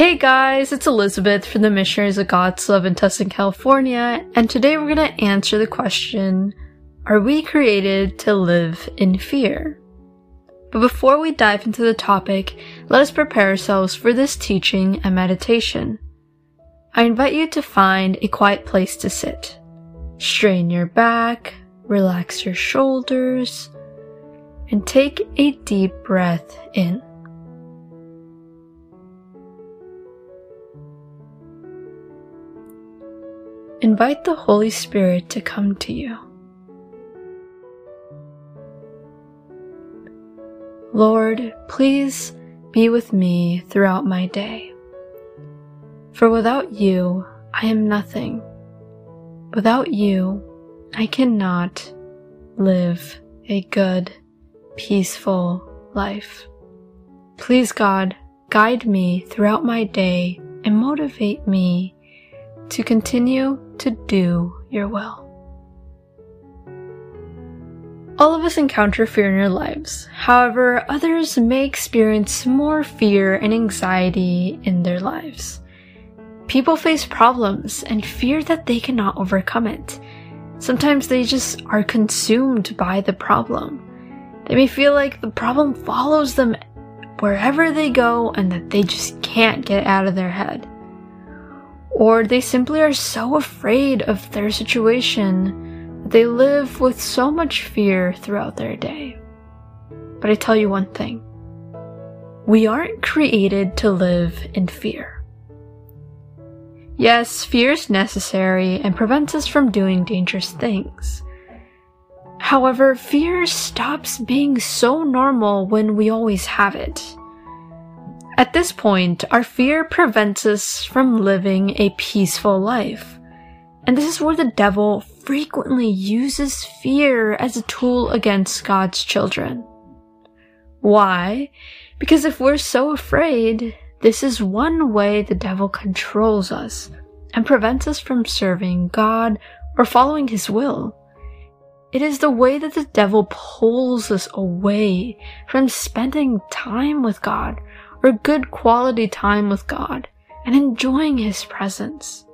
Hey guys, it's Elizabeth from the Missionaries of God's Love in Tustin, California, and today we're going to answer the question Are we created to live in fear? But before we dive into the topic, let us prepare ourselves for this teaching and meditation. I invite you to find a quiet place to sit. Strain your back, relax your shoulders, and take a deep breath in. Invite the Holy Spirit to come to you. Lord, please be with me throughout my day. For without you, I am nothing. Without you, I cannot live a good, peaceful life. Please, God, guide me throughout my day and motivate me to continue to do your will. All of us encounter fear in our lives. However, others may experience more fear and anxiety in their lives. People face problems and fear that they cannot overcome it. Sometimes they just are consumed by the problem. They may feel like the problem follows them wherever they go and that they just can't get out of their head or they simply are so afraid of their situation that they live with so much fear throughout their day. But I tell you one thing we aren't created to live in fear. Yes, fear is necessary and prevents us from doing dangerous things. However, fear stops being so normal when we always have it. At this point, our fear prevents us from living a peaceful life. And this is where the devil frequently uses fear as a tool against God's children. Why? Because if we're so afraid, this is one way the devil controls us and prevents us from serving God or following his will. It is the way that the devil pulls us away from spending time with God or good quality time with God and enjoying His presence.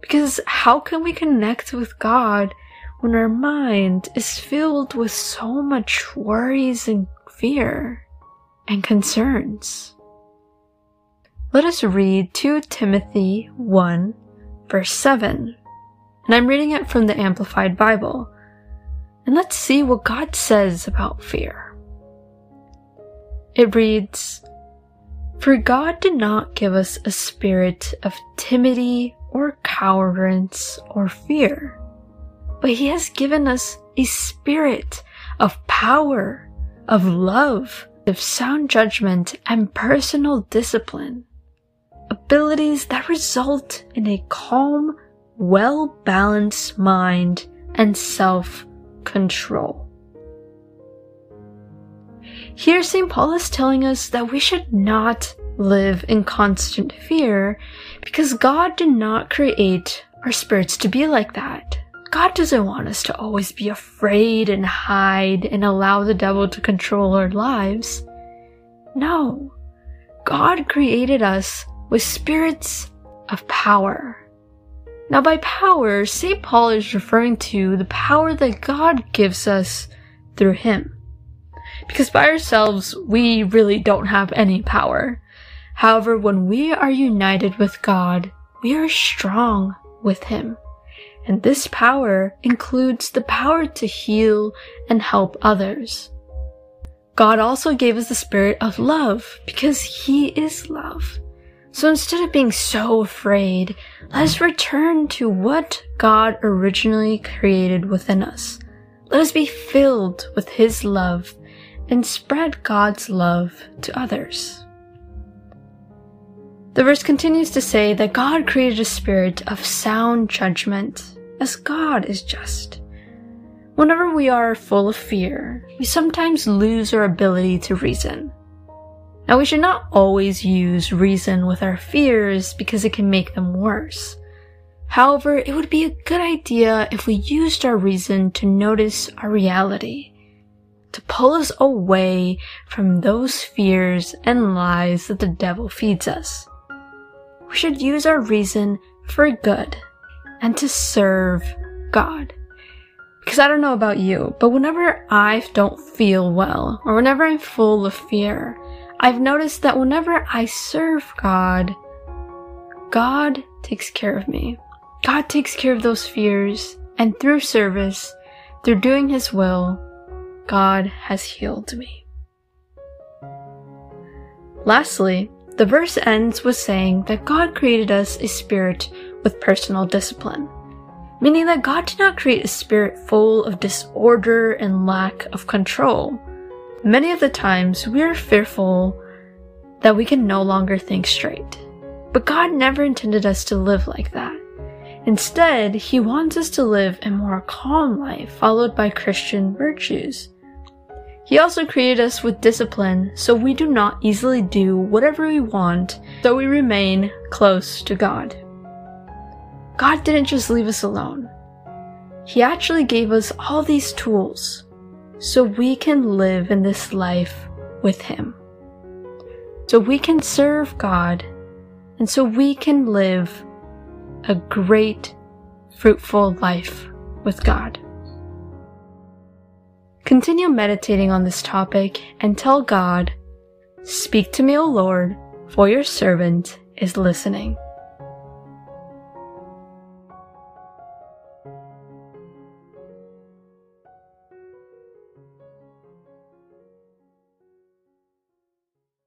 Because how can we connect with God when our mind is filled with so much worries and fear and concerns? Let us read 2 Timothy 1 verse 7. And I'm reading it from the Amplified Bible. And let's see what God says about fear. It reads, for God did not give us a spirit of timidity or cowardice or fear, but He has given us a spirit of power, of love, of sound judgment, and personal discipline. Abilities that result in a calm, well balanced mind and self control. Here, St. Paul is telling us that we should not live in constant fear because God did not create our spirits to be like that. God doesn't want us to always be afraid and hide and allow the devil to control our lives. No. God created us with spirits of power. Now, by power, St. Paul is referring to the power that God gives us through Him. Because by ourselves, we really don't have any power. However, when we are united with God, we are strong with Him. And this power includes the power to heal and help others. God also gave us the spirit of love because He is love. So instead of being so afraid, let us return to what God originally created within us. Let us be filled with His love and spread God's love to others. The verse continues to say that God created a spirit of sound judgment, as God is just. Whenever we are full of fear, we sometimes lose our ability to reason. Now, we should not always use reason with our fears because it can make them worse. However, it would be a good idea if we used our reason to notice our reality to pull us away from those fears and lies that the devil feeds us. we should use our reason for good and to serve God. Because I don't know about you, but whenever I don't feel well or whenever I'm full of fear, I've noticed that whenever I serve God, God takes care of me. God takes care of those fears, and through service, through doing His will, God has healed me. Lastly, the verse ends with saying that God created us a spirit with personal discipline, meaning that God did not create a spirit full of disorder and lack of control. Many of the times we are fearful that we can no longer think straight. But God never intended us to live like that. Instead, He wants us to live a more calm life followed by Christian virtues. He also created us with discipline so we do not easily do whatever we want, so we remain close to God. God didn't just leave us alone. He actually gave us all these tools so we can live in this life with Him. So we can serve God and so we can live a great, fruitful life with God. Continue meditating on this topic and tell God, Speak to me, O Lord, for your servant is listening.